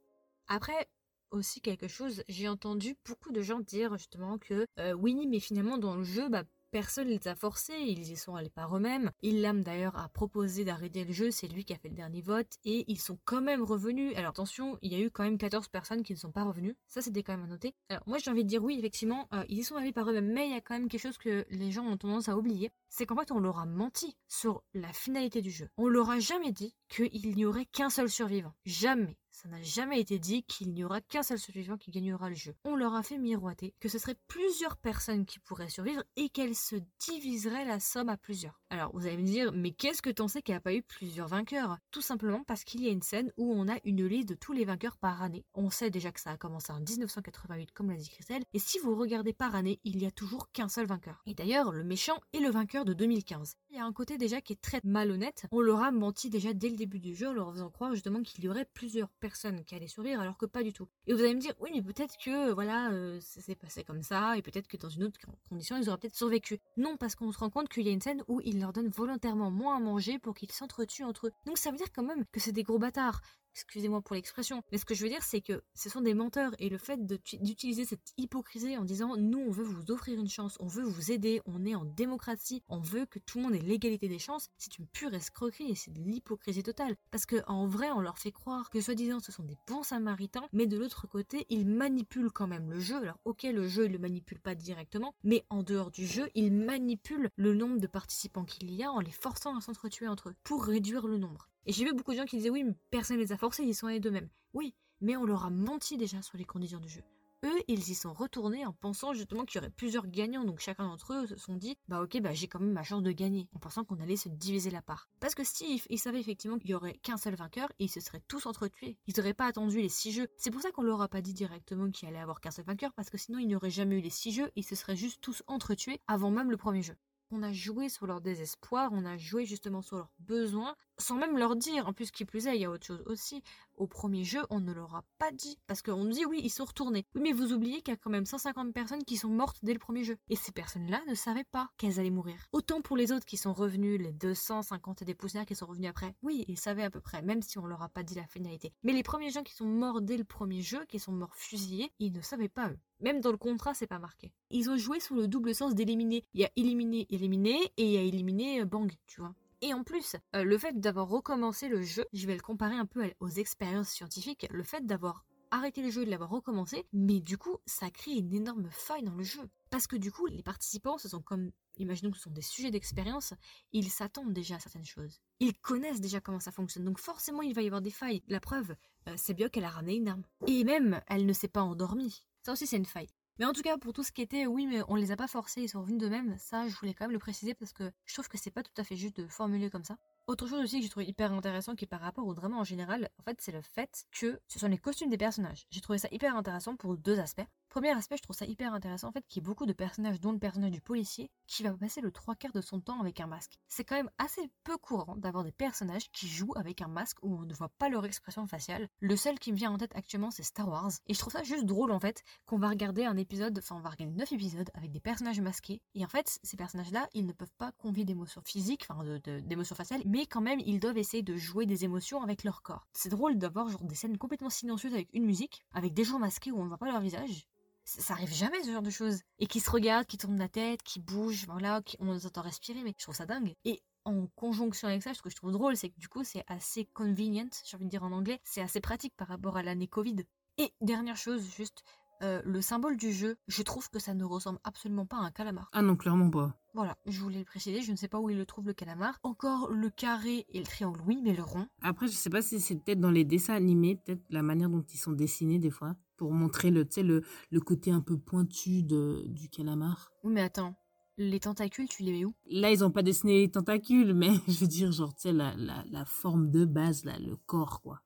Après, aussi quelque chose, j'ai entendu beaucoup de gens dire justement que euh, oui, mais finalement dans le jeu, bah, Personne ne les a forcés, ils y sont allés par eux-mêmes. Ilham d'ailleurs a proposé d'arrêter le jeu, c'est lui qui a fait le dernier vote, et ils sont quand même revenus. Alors attention, il y a eu quand même 14 personnes qui ne sont pas revenues, ça c'était quand même à noter. Alors moi j'ai envie de dire oui, effectivement, euh, ils y sont allés par eux-mêmes, mais il y a quand même quelque chose que les gens ont tendance à oublier, c'est qu'en fait on leur a menti sur la finalité du jeu. On leur a jamais dit qu'il n'y aurait qu'un seul survivant. Jamais. Ça n'a jamais été dit qu'il n'y aura qu'un seul survivant qui gagnera le jeu. On leur a fait miroiter que ce serait plusieurs personnes qui pourraient survivre et qu'elles se diviseraient la somme à plusieurs. Alors vous allez me dire, mais qu'est-ce que t'en sais qu'il n'y a pas eu plusieurs vainqueurs? Tout simplement parce qu'il y a une scène où on a une liste de tous les vainqueurs par année. On sait déjà que ça a commencé en 1988 comme l'a dit Christelle, et si vous regardez par année, il n'y a toujours qu'un seul vainqueur. Et d'ailleurs, le méchant est le vainqueur de 2015. Il y a un côté déjà qui est très malhonnête. On leur a menti déjà dès le début du jeu en leur faisant croire justement qu'il y aurait plusieurs personnes qui allaient survivre alors que pas du tout. Et vous allez me dire, oui mais peut-être que voilà, euh, ça s'est passé comme ça et peut-être que dans une autre condition ils auraient peut-être survécu. Non, parce qu'on se rend compte qu'il y a une scène où il leur donne volontairement moins à manger pour qu'ils s'entretuent entre eux. Donc ça veut dire quand même que c'est des gros bâtards excusez-moi pour l'expression, mais ce que je veux dire, c'est que ce sont des menteurs et le fait d'utiliser cette hypocrisie en disant nous, on veut vous offrir une chance, on veut vous aider, on est en démocratie, on veut que tout le monde ait l'égalité des chances, c'est une pure escroquerie et c'est de l'hypocrisie totale. Parce que en vrai, on leur fait croire que soi-disant ce sont des bons samaritains, mais de l'autre côté, ils manipulent quand même le jeu. Alors, ok, le jeu, il le manipule pas directement, mais en dehors du jeu, ils manipulent le nombre de participants qu'il y a en les forçant à s'entretuer entre eux pour réduire le nombre. Et j'ai vu beaucoup de gens qui disaient oui, mais personne ne les a forcés, ils sont allés d'eux-mêmes. Oui, mais on leur a menti déjà sur les conditions du jeu. Eux, ils y sont retournés en pensant justement qu'il y aurait plusieurs gagnants, donc chacun d'entre eux se sont dit bah ok bah j'ai quand même ma chance de gagner, en pensant qu'on allait se diviser la part. Parce que Steve, il savait effectivement qu'il y aurait qu'un seul vainqueur ils se seraient tous entretués. Ils n'auraient pas attendu les six jeux. C'est pour ça qu'on leur a pas dit directement qu'il allait avoir qu'un seul vainqueur, parce que sinon il n'y aurait jamais eu les six jeux, ils se seraient juste tous entretués avant même le premier jeu. On a joué sur leur désespoir, on a joué justement sur leurs besoins, sans même leur dire. En plus, qui plus est, il y a autre chose aussi. Au premier jeu, on ne leur a pas dit. Parce qu'on nous dit, oui, ils sont retournés. Oui, mais vous oubliez qu'il y a quand même 150 personnes qui sont mortes dès le premier jeu. Et ces personnes-là ne savaient pas qu'elles allaient mourir. Autant pour les autres qui sont revenus, les 250 et des poussières qui sont revenus après. Oui, ils savaient à peu près, même si on leur a pas dit la finalité. Mais les premiers gens qui sont morts dès le premier jeu, qui sont morts fusillés, ils ne savaient pas eux. Même dans le contrat, c'est pas marqué. Ils ont joué sous le double sens d'éliminer. Il y a éliminé, éliminé, et il y a éliminé, euh, bang, tu vois. Et en plus, euh, le fait d'avoir recommencé le jeu, je vais le comparer un peu aux expériences scientifiques, le fait d'avoir arrêté le jeu et de l'avoir recommencé, mais du coup, ça crée une énorme faille dans le jeu. Parce que du coup, les participants, ce sont comme, imaginons que ce sont des sujets d'expérience, ils s'attendent déjà à certaines choses. Ils connaissent déjà comment ça fonctionne, donc forcément il va y avoir des failles. La preuve, euh, c'est bien qu'elle a ramené une arme. Et même, elle ne s'est pas endormie. Ça aussi, c'est une faille. Mais en tout cas, pour tout ce qui était, oui, mais on les a pas forcés, ils sont revenus d'eux-mêmes, ça, je voulais quand même le préciser parce que je trouve que c'est pas tout à fait juste de formuler comme ça. Autre chose aussi que j'ai trouvé hyper intéressant, qui est par rapport au drama en général, en fait, c'est le fait que ce sont les costumes des personnages. J'ai trouvé ça hyper intéressant pour deux aspects. Premier aspect, je trouve ça hyper intéressant en fait qu'il y ait beaucoup de personnages, dont le personnage du policier, qui va passer le trois quarts de son temps avec un masque. C'est quand même assez peu courant d'avoir des personnages qui jouent avec un masque où on ne voit pas leur expression faciale. Le seul qui me vient en tête actuellement, c'est Star Wars. Et je trouve ça juste drôle en fait qu'on va regarder un épisode, enfin on va regarder 9 épisodes avec des personnages masqués. Et en fait, ces personnages-là, ils ne peuvent pas convier d'émotions physiques, enfin d'émotions faciales, mais quand même, ils doivent essayer de jouer des émotions avec leur corps. C'est drôle d'avoir genre des scènes complètement silencieuses avec une musique, avec des gens masqués où on ne voit pas leur visage ça arrive jamais ce genre de choses. Et qui se regardent, qui tournent la tête, qui bougent, voilà, on les entend respirer, mais je trouve ça dingue. Et en conjonction avec ça, ce que je trouve drôle, c'est que du coup, c'est assez convenient, j'ai envie de dire en anglais, c'est assez pratique par rapport à l'année Covid. Et dernière chose, juste, euh, le symbole du jeu, je trouve que ça ne ressemble absolument pas à un calamar. Ah non, clairement pas. Voilà, je voulais le préciser, je ne sais pas où il le trouve le calamar. Encore le carré et le triangle, oui, mais le rond. Après, je sais pas si c'est peut-être dans les dessins animés, peut-être la manière dont ils sont dessinés des fois, pour montrer le, le, le côté un peu pointu de, du calamar. Oui, mais attends, les tentacules, tu les mets où? Là, ils ont pas dessiné les tentacules, mais je veux dire, genre, tu sais, la, la, la, forme de base, là, le corps, quoi.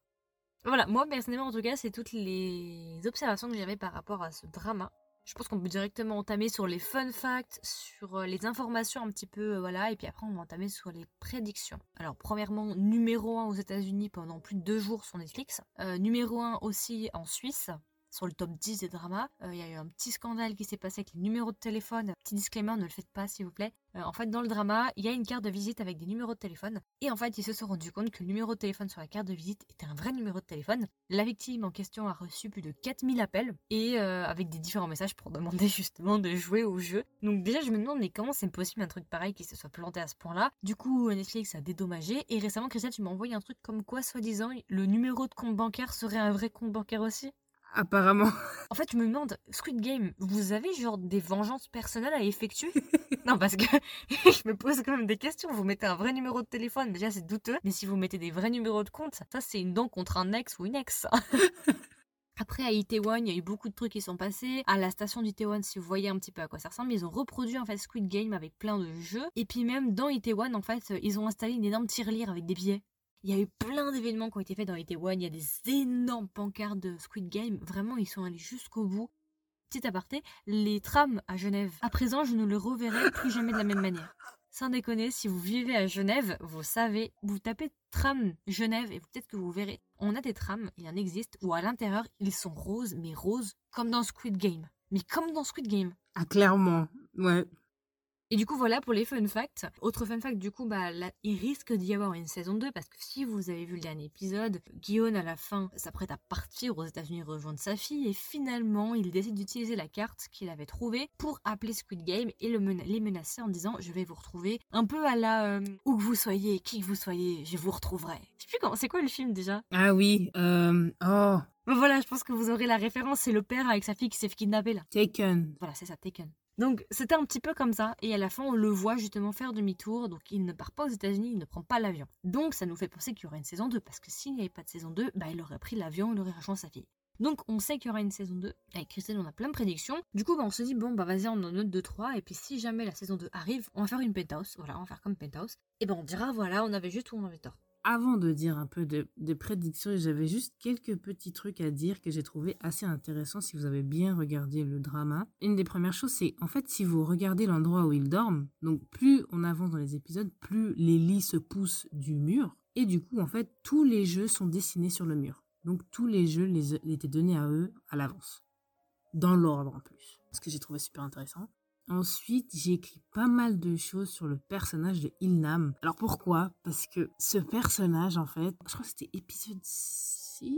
Voilà, moi personnellement en tout cas, c'est toutes les observations que j'avais par rapport à ce drama. Je pense qu'on peut directement entamer sur les fun facts, sur euh, les informations un petit peu, euh, voilà, et puis après on va entamer sur les prédictions. Alors premièrement, numéro 1 aux États-Unis pendant plus de deux jours sur Netflix, euh, numéro 1 aussi en Suisse, sur le top 10 des dramas. Euh, il y a eu un petit scandale qui s'est passé avec les numéros de téléphone. Petit disclaimer, ne le faites pas s'il vous plaît. Euh, en fait, dans le drama, il y a une carte de visite avec des numéros de téléphone. Et en fait, ils se sont rendus compte que le numéro de téléphone sur la carte de visite était un vrai numéro de téléphone. La victime en question a reçu plus de 4000 appels et euh, avec des différents messages pour demander justement de jouer au jeu. Donc déjà, je me demande, mais comment c'est possible un truc pareil qui se soit planté à ce point-là? Du coup, Netflix a dédommagé. Et récemment, Christelle, tu m'as envoyé un truc comme quoi, soi-disant, le numéro de compte bancaire serait un vrai compte bancaire aussi? Apparemment. En fait, je me demande, Squid Game, vous avez genre des vengeances personnelles à effectuer? Non, parce que je me pose quand même des questions. Vous mettez un vrai numéro de téléphone, déjà c'est douteux. Mais si vous mettez des vrais numéros de compte, ça c'est une dent contre un ex ou une ex. Après, à Itaewon, il y a eu beaucoup de trucs qui sont passés. À la station d'Itaewon, si vous voyez un petit peu à quoi ça ressemble, ils ont reproduit en fait Squid Game avec plein de jeux. Et puis même dans Itaewon, en fait, ils ont installé une énorme tirelire avec des billets. Il y a eu plein d'événements qui ont été faits dans Itaewon. Il y a des énormes pancartes de Squid Game. Vraiment, ils sont allés jusqu'au bout. Petit aparté, les trams à Genève. À présent, je ne le reverrai plus jamais de la même manière. Sans déconner, si vous vivez à Genève, vous savez, vous tapez tram Genève et peut-être que vous verrez. On a des trams, il en existe, où à l'intérieur, ils sont roses, mais roses comme dans Squid Game. Mais comme dans Squid Game. Ah, clairement. Ouais. Et du coup, voilà pour les fun facts. Autre fun fact, du coup, bah, il risque d'y avoir une saison 2 parce que si vous avez vu le dernier épisode, Guillaume, à la fin, s'apprête à partir aux États-Unis rejoindre sa fille et finalement, il décide d'utiliser la carte qu'il avait trouvée pour appeler Squid Game et le les menacer en disant Je vais vous retrouver. Un peu à la euh, où que vous soyez, qui que vous soyez, je vous retrouverai. Je sais plus comment, c'est quoi le film déjà? Ah oui, euh, oh. Voilà, je pense que vous aurez la référence. C'est le père avec sa fille qui s'est fait kidnapper là. Taken. Voilà, c'est ça, Taken. Donc c'était un petit peu comme ça, et à la fin on le voit justement faire demi-tour, donc il ne part pas aux États-Unis, il ne prend pas l'avion. Donc ça nous fait penser qu'il y aurait une saison 2, parce que s'il n'y avait pas de saison 2, bah il aurait pris l'avion, il aurait rejoint sa fille. Donc on sait qu'il y aura une saison 2. Avec Christelle, on a plein de prédictions. Du coup, bah, on se dit, bon, bah vas-y, on en note 2-3. Et puis si jamais la saison 2 arrive, on va faire une penthouse. Voilà, on va faire comme penthouse. Et ben on dira, voilà, on avait juste ou on avait tort avant de dire un peu de, prédictions, j'avais juste quelques petits trucs à dire que j'ai trouvé assez intéressants si vous avez bien regardé le drama. Une des premières choses, c'est en fait si vous regardez l'endroit où ils dorment, donc plus on avance dans les épisodes, plus les lits se poussent du mur. Et du coup, en fait, tous les jeux sont dessinés sur le mur. Donc tous les jeux étaient donnés à eux à l'avance. Dans l'ordre en plus. Ce que j'ai trouvé super intéressant. Ensuite, j'ai écrit pas mal de choses sur le personnage de Ilnam. Alors pourquoi? Parce que ce personnage, en fait, je crois que c'était épisode 6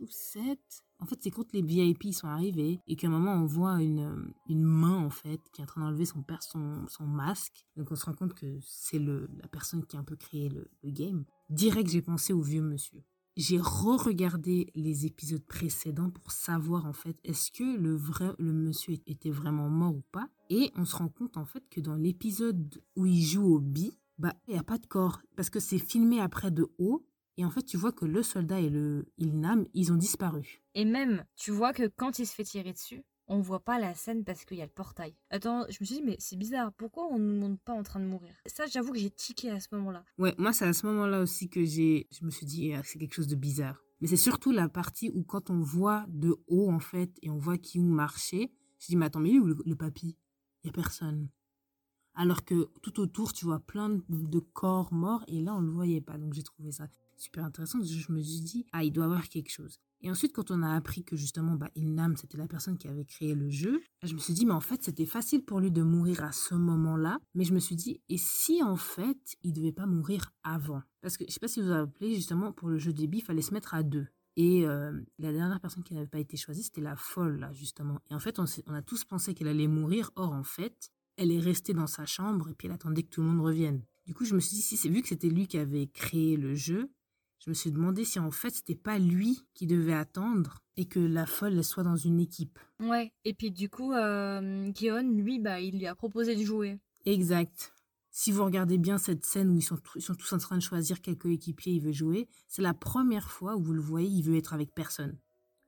ou 7. En fait, c'est quand les VIP sont arrivés et qu'à un moment, on voit une, une main, en fait, qui est en train d'enlever son, son, son masque. Donc, on se rend compte que c'est la personne qui a un peu créé le, le game. Direct, j'ai pensé au vieux monsieur j'ai re-regardé les épisodes précédents pour savoir en fait est-ce que le vrai le monsieur était vraiment mort ou pas. Et on se rend compte en fait que dans l'épisode où il joue au bi bah il y a pas de corps. Parce que c'est filmé après de haut. Et en fait tu vois que le soldat et le Ilnam ils ont disparu. Et même tu vois que quand il se fait tirer dessus on voit pas la scène parce qu'il y a le portail. Attends, je me suis dit, mais c'est bizarre, pourquoi on ne nous montre pas en train de mourir? Ça, j'avoue que j'ai tiqué à ce moment-là. Ouais, moi, c'est à ce moment-là aussi que j'ai, je me suis dit, ah, c'est quelque chose de bizarre. Mais c'est surtout la partie où quand on voit de haut, en fait, et on voit qui marcher, je dis, mais attends, mais il est le, papy? Il y a personne. Alors que tout autour, tu vois plein de corps morts, et là, on le voyait pas. Donc, j'ai trouvé ça super intéressant. Je me suis dit, ah, il doit y avoir quelque chose. Et ensuite, quand on a appris que justement, bah, Ilnam, c'était la personne qui avait créé le jeu, je me suis dit, mais en fait, c'était facile pour lui de mourir à ce moment-là. Mais je me suis dit, et si en fait, il devait pas mourir avant? Parce que je sais pas si vous vous rappelez, justement, pour le jeu des il fallait se mettre à deux. Et euh, la dernière personne qui n'avait pas été choisie, c'était la folle, là, justement. Et en fait, on, on a tous pensé qu'elle allait mourir. Or, en fait, elle est restée dans sa chambre et puis elle attendait que tout le monde revienne. Du coup, je me suis dit, si c'est vu que c'était lui qui avait créé le jeu, je me suis demandé si en fait c'était pas lui qui devait attendre et que la folle soit dans une équipe. Ouais, et puis du coup, euh, lui, bah, il lui a proposé de jouer. Exact. Si vous regardez bien cette scène où ils sont, ils sont tous en train de choisir quel coéquipier il veut jouer, c'est la première fois où vous le voyez, il veut être avec personne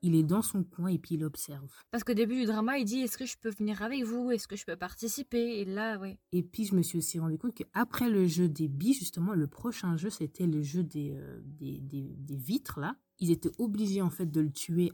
il est dans son coin et puis il observe. Parce qu'au début du drama, il dit est-ce que je peux venir avec vous? Est-ce que je peux participer? Et là, oui. Et puis je me suis aussi rendu compte qu'après le jeu des billes, justement, le prochain jeu, c'était le jeu des, euh, des, des, vitres, là. Ils étaient obligés, en fait, de le tuer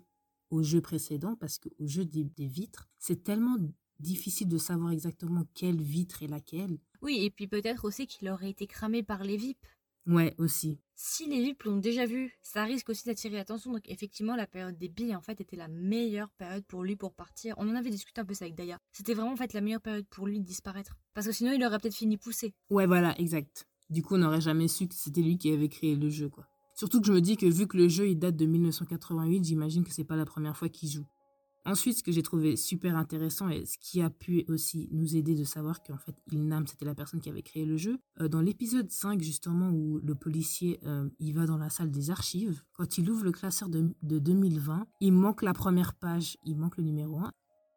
au jeu précédent parce qu'au jeu des, des vitres, c'est tellement difficile de savoir exactement quelle vitre est laquelle. Oui, et puis peut-être aussi qu'il aurait été cramé par les VIP. Ouais, aussi. Si les VIP l'ont déjà vu, ça risque aussi d'attirer l'attention. Donc effectivement, la période des billes en fait était la meilleure période pour lui pour partir. On en avait discuté un peu ça avec Daya. C'était vraiment en fait la meilleure période pour lui de disparaître. Parce que sinon, il aurait peut-être fini poussé. Ouais, voilà, exact. Du coup, on n'aurait jamais su que c'était lui qui avait créé le jeu, quoi. Surtout que je me dis que vu que le jeu il date de 1988, j'imagine que c'est pas la première fois qu'il joue. Ensuite, ce que j'ai trouvé super intéressant et ce qui a pu aussi nous aider de savoir qu'en fait, Ilnam, c'était la personne qui avait créé le jeu, euh, dans l'épisode 5, justement, où le policier, euh, il va dans la salle des archives, quand il ouvre le classeur de, de 2020, il manque la première page, il manque le numéro 1,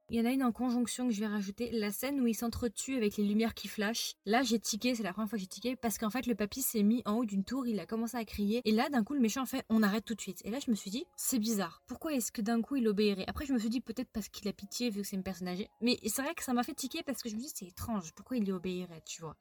il y en a une en conjonction que je vais rajouter, la scène où il s'entretue avec les lumières qui flashent. Là, j'ai tiqué, c'est la première fois que j'ai tiqué, parce qu'en fait, le papy s'est mis en haut d'une tour, il a commencé à crier, et là, d'un coup, le méchant fait on arrête tout de suite. Et là, je me suis dit, c'est bizarre. Pourquoi est-ce que d'un coup, il obéirait? Après, je me suis dit, peut-être parce qu'il a pitié, vu que c'est une personne âgée. Mais c'est vrai que ça m'a fait tiquer parce que je me suis dit, c'est étrange, pourquoi il lui obéirait, tu vois?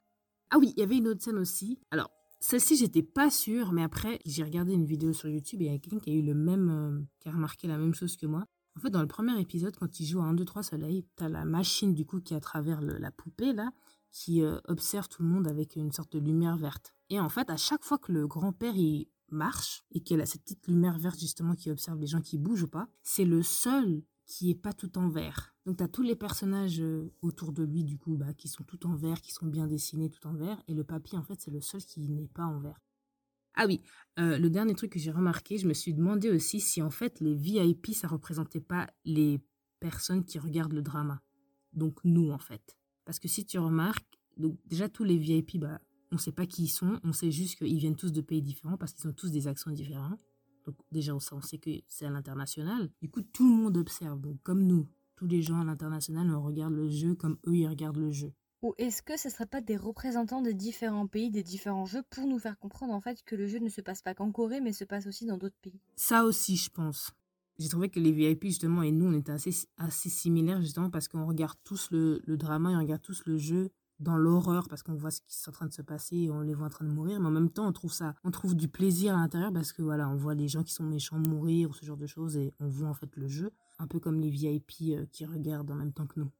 Ah oui, il y avait une autre scène aussi. Alors, celle-ci, j'étais pas sûre, mais après, j'ai regardé une vidéo sur YouTube et il y a quelqu'un qui a eu le même, euh, qui a remarqué la même chose que moi. En fait, dans le premier épisode, quand il joue à 1, 2, 3 soleil, t'as la machine du coup qui est à travers la poupée là, qui euh, observe tout le monde avec une sorte de lumière verte. Et en fait, à chaque fois que le grand-père il marche et qu'il a cette petite lumière verte justement qui observe les gens qui bougent ou pas, c'est le seul qui est pas tout en vert. Donc tu as tous les personnages euh, autour de lui du coup bah, qui sont tout en vert, qui sont bien dessinés tout en vert, et le papy en fait c'est le seul qui n'est pas en vert. Ah oui, euh, le dernier truc que j'ai remarqué, je me suis demandé aussi si en fait les VIP, ça représentait pas les personnes qui regardent le drama. Donc nous en fait. Parce que si tu remarques, donc déjà tous les VIP, bah, on ne sait pas qui ils sont, on sait juste qu'ils viennent tous de pays différents parce qu'ils ont tous des accents différents. Donc déjà on sait, on sait que c'est à l'international. Du coup tout le monde observe, donc comme nous, tous les gens à l'international, on regarde le jeu comme eux ils regardent le jeu. Ou est-ce que ce ne serait pas des représentants des différents pays, des différents jeux, pour nous faire comprendre en fait que le jeu ne se passe pas qu'en Corée, mais se passe aussi dans d'autres pays? Ça aussi, je pense. J'ai trouvé que les VIP, justement, et nous, on était assez, assez similaires, justement, parce qu'on regarde tous le, le, drama et on regarde tous le jeu dans l'horreur, parce qu'on voit ce qui est en train de se passer et on les voit en train de mourir. Mais en même temps, on trouve ça, on trouve du plaisir à l'intérieur, parce que voilà, on voit les gens qui sont méchants mourir ou ce genre de choses, et on voit en fait le jeu, un peu comme les VIP euh, qui regardent en même temps que nous.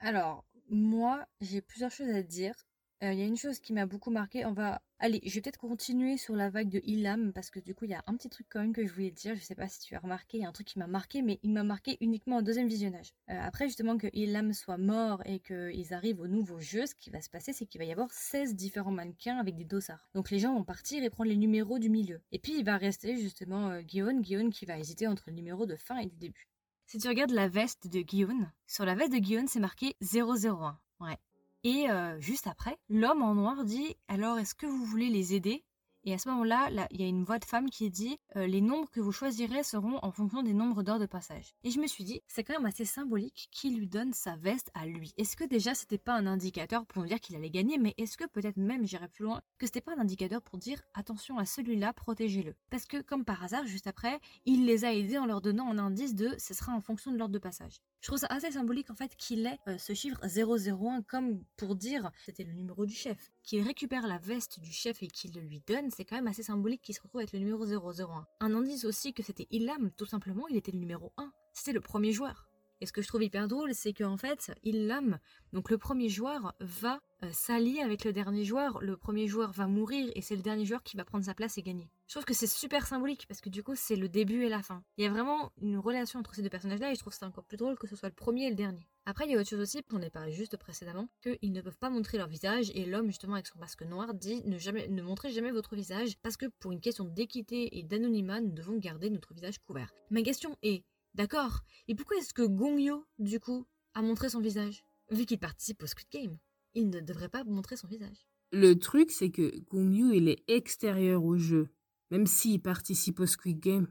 Alors, moi, j'ai plusieurs choses à dire. Euh, il y a une chose qui m'a beaucoup marqué. On va. Allez, je vais peut-être continuer sur la vague de Ilham parce que du coup, il y a un petit truc quand même que je voulais dire. Je sais pas si tu as remarqué, il y a un truc qui m'a marqué, mais il m'a marqué uniquement au deuxième visionnage. Euh, après, justement, que Ilham soit mort et qu'ils arrivent au nouveau jeu, ce qui va se passer, c'est qu'il va y avoir 16 différents mannequins avec des dossards. Donc les gens vont partir et prendre les numéros du milieu. Et puis, il va rester justement euh, Guillaume, Guillaume qui va hésiter entre le numéro de fin et du début. Si tu regardes la veste de Guillaume, sur la veste de Guillaume, c'est marqué 001. Ouais. Et euh, juste après, l'homme en noir dit Alors, est-ce que vous voulez les aider? Et à ce moment-là, il y a une voix de femme qui dit euh, Les nombres que vous choisirez seront en fonction des nombres d'heures de passage. Et je me suis dit C'est quand même assez symbolique qui lui donne sa veste à lui. Est-ce que déjà c'était pas un indicateur pour dire qu'il allait gagner Mais est-ce que peut-être même, j'irais plus loin, que c'était pas un indicateur pour dire Attention à celui-là, protégez-le Parce que comme par hasard, juste après, il les a aidés en leur donnant un indice de Ce sera en fonction de l'ordre de passage. Je trouve ça assez symbolique en fait qu'il ait euh, ce chiffre 001 comme pour dire c'était le numéro du chef. Qu'il récupère la veste du chef et qu'il le lui donne, c'est quand même assez symbolique qu'il se retrouve avec le numéro 001. Un indice aussi que c'était Ilham, tout simplement, il était le numéro 1. C'était le premier joueur. Et ce que je trouve hyper drôle, c'est qu'en fait, Ilham, donc le premier joueur, va euh, s'allier avec le dernier joueur. Le premier joueur va mourir et c'est le dernier joueur qui va prendre sa place et gagner. Je trouve que c'est super symbolique parce que du coup, c'est le début et la fin. Il y a vraiment une relation entre ces deux personnages-là et je trouve ça encore plus drôle que ce soit le premier et le dernier. Après, il y a autre chose aussi, on est parlé juste précédemment, qu'ils ne peuvent pas montrer leur visage et l'homme, justement, avec son masque noir, dit ne, jamais, ne montrez jamais votre visage parce que pour une question d'équité et d'anonymat, nous devons garder notre visage couvert. Ma question est, D'accord. Et pourquoi est-ce que Gongyo, du coup, a montré son visage Vu qu'il participe au Squid Game, il ne devrait pas montrer son visage. Le truc, c'est que Gongyo, il est extérieur au jeu. Même s'il participe au Squid Game.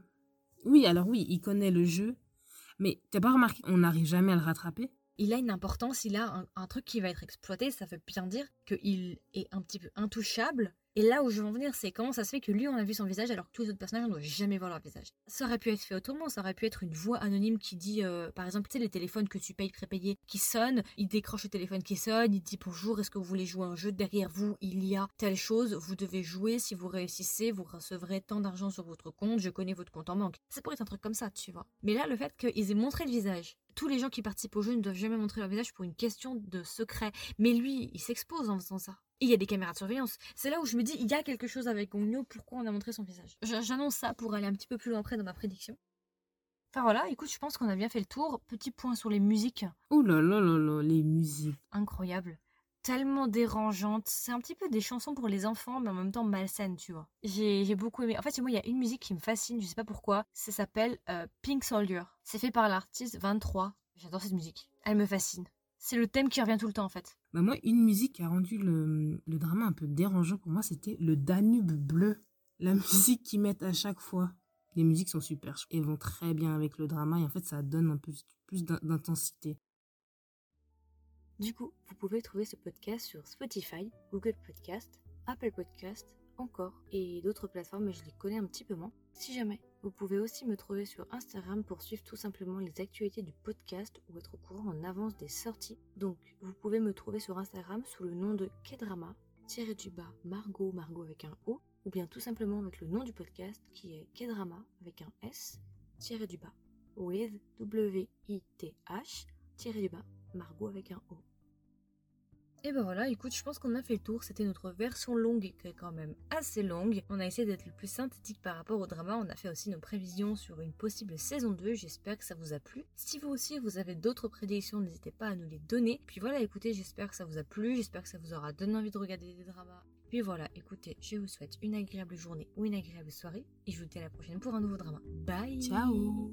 Oui, alors oui, il connaît le jeu. Mais t'as pas remarqué, on n'arrive jamais à le rattraper? Il a une importance, il a un, truc qui va être exploité, ça veut bien dire qu'il est un petit peu intouchable et là où je veux en venir, c'est comment ça se fait que lui, on a vu son visage alors que tous les autres personnages, on ne doit jamais voir leur visage. Ça aurait pu être fait autrement, ça aurait pu être une voix anonyme qui dit, euh, par exemple, tu sais, les téléphones que tu payes prépayés qui sonnent, il décroche le téléphone qui sonne, il dit bonjour, est-ce que vous voulez jouer un jeu? Derrière vous, il y a telle chose, vous devez jouer, si vous réussissez, vous recevrez tant d'argent sur votre compte, je connais votre compte en banque. Ça pourrait être un truc comme ça, tu vois. Mais là, le fait qu'ils aient montré le visage, tous les gens qui participent au jeu ne doivent jamais montrer leur visage pour une question de secret. Mais lui, il s'expose en faisant ça. Il y a des caméras de surveillance. C'est là où je me dis, il y a quelque chose avec Gongyo, pourquoi on a montré son visage? J'annonce ça pour aller un petit peu plus loin après dans ma prédiction. Enfin voilà, écoute, je pense qu'on a bien fait le tour. Petit point sur les musiques. Oh là là là là, les musiques. Incroyable. Tellement dérangeantes. C'est un petit peu des chansons pour les enfants, mais en même temps malsaines, tu vois. J'ai beaucoup aimé. En fait, moi, il y a une musique qui me fascine, je sais pas pourquoi. Ça s'appelle euh, Pink Soldier. C'est fait par l'artiste 23. J'adore cette musique. Elle me fascine. C'est le thème qui revient tout le temps en fait. Bah moi, une musique qui a rendu le, le drama un peu dérangeant pour moi, c'était le Danube bleu. La musique qu'ils mettent à chaque fois. Les musiques sont super et vont très bien avec le drama et en fait ça donne un peu plus d'intensité. Du coup, vous pouvez trouver ce podcast sur Spotify, Google Podcast, Apple Podcast, encore et d'autres plateformes, mais je les connais un petit peu moins. Si jamais, vous pouvez aussi me trouver sur Instagram pour suivre tout simplement les actualités du podcast ou être au courant en avance des sorties. Donc, vous pouvez me trouver sur Instagram sous le nom de Kedrama, tiré du bas Margot, Margot avec un O, ou bien tout simplement avec le nom du podcast qui est Kedrama avec un S, tiré du bas, with W-I-T-H, tiré du bas, Margot avec un O. Et ben voilà, écoute, je pense qu'on a fait le tour. C'était notre version longue qui est quand même assez longue. On a essayé d'être le plus synthétique par rapport au drama. On a fait aussi nos prévisions sur une possible saison 2. J'espère que ça vous a plu. Si vous aussi vous avez d'autres prédictions, n'hésitez pas à nous les donner. Puis voilà, écoutez, j'espère que ça vous a plu. J'espère que ça vous aura donné envie de regarder des dramas. Puis voilà, écoutez, je vous souhaite une agréable journée ou une agréable soirée. Et je vous dis à la prochaine pour un nouveau drama. Bye Ciao